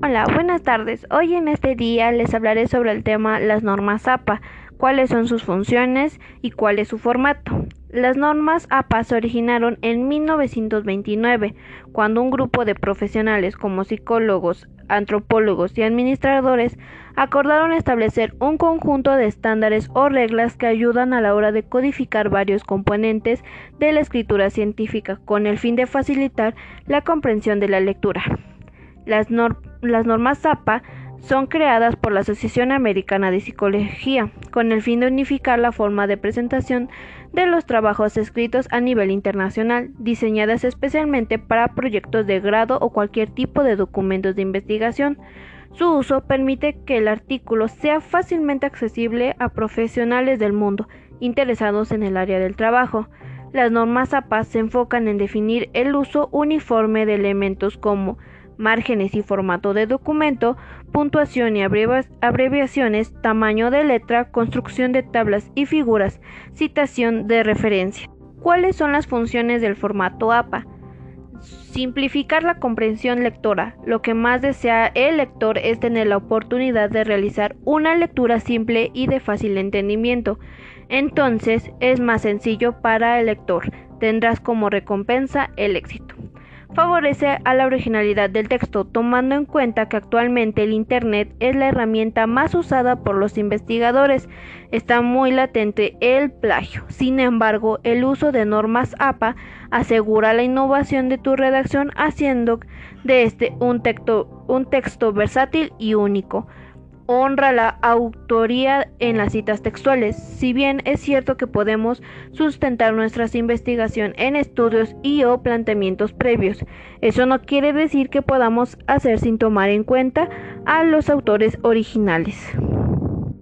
Hola, buenas tardes. Hoy en este día les hablaré sobre el tema las normas APA, cuáles son sus funciones y cuál es su formato. Las normas APA se originaron en 1929, cuando un grupo de profesionales como psicólogos, antropólogos y administradores acordaron establecer un conjunto de estándares o reglas que ayudan a la hora de codificar varios componentes de la escritura científica con el fin de facilitar la comprensión de la lectura. Las, normas APA son creadas por la Asociación Americana de Psicología con el fin de unificar la forma de presentación de los trabajos escritos a nivel internacional, diseñadas especialmente para proyectos de grado o cualquier tipo de documentos de investigación. Su uso permite que el artículo sea fácilmente accesible a profesionales del mundo interesados en el área del trabajo. Las normas APA se enfocan en definir el uso uniforme de elementos como márgenes y formato de documento, puntuación y abreviaciones, tamaño de letra, construcción de tablas y figuras, citación de referencia. ¿Cuáles son las funciones del formato APA? Simplificar la comprensión lectora. Lo que más desea el lector es tener la oportunidad de realizar una lectura simple y de fácil entendimiento. Entonces es más sencillo para el lector. Tendrás como recompensa el éxito favorece a la originalidad del texto, tomando en cuenta que actualmente el Internet es la herramienta más usada por los investigadores. Está muy latente el plagio. Sin embargo, el uso de normas APA asegura la innovación de tu redacción haciendo de este un texto, un texto versátil y único honra la autoría en las citas textuales. Si bien es cierto que podemos sustentar nuestra investigación en estudios y o planteamientos previos, eso no quiere decir que podamos hacer sin tomar en cuenta a los autores originales.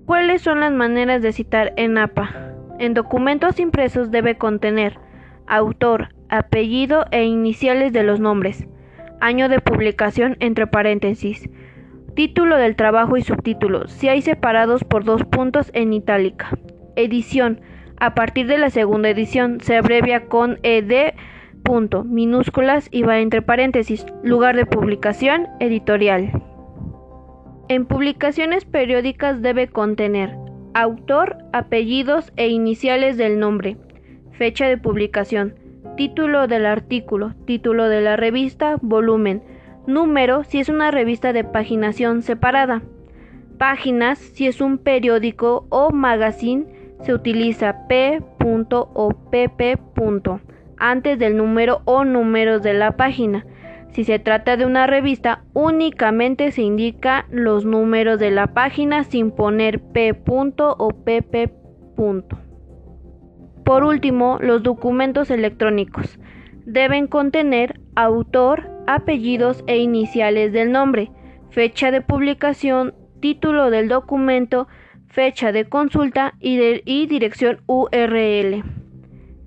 ¿Cuáles son las maneras de citar en APA? En documentos impresos debe contener autor, apellido e iniciales de los nombres, año de publicación entre paréntesis, Título del trabajo y subtítulo, si hay separados por dos puntos en itálica. Edición. A partir de la segunda edición se abrevia con ed. Punto, minúsculas y va entre paréntesis. Lugar de publicación, editorial. En publicaciones periódicas debe contener autor, apellidos e iniciales del nombre, fecha de publicación, título del artículo, título de la revista, volumen, Número si es una revista de paginación separada. Páginas si es un periódico o magazine se utiliza p. o pp. antes del número o números de la página. Si se trata de una revista, únicamente se indica los números de la página sin poner p. o pp. Por último, los documentos electrónicos deben contener autor, apellidos e iniciales del nombre, fecha de publicación, título del documento, fecha de consulta y, dirección URL.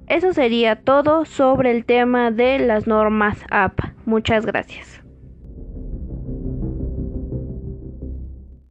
Eso sería todo sobre el tema de las normas APA. Muchas gracias.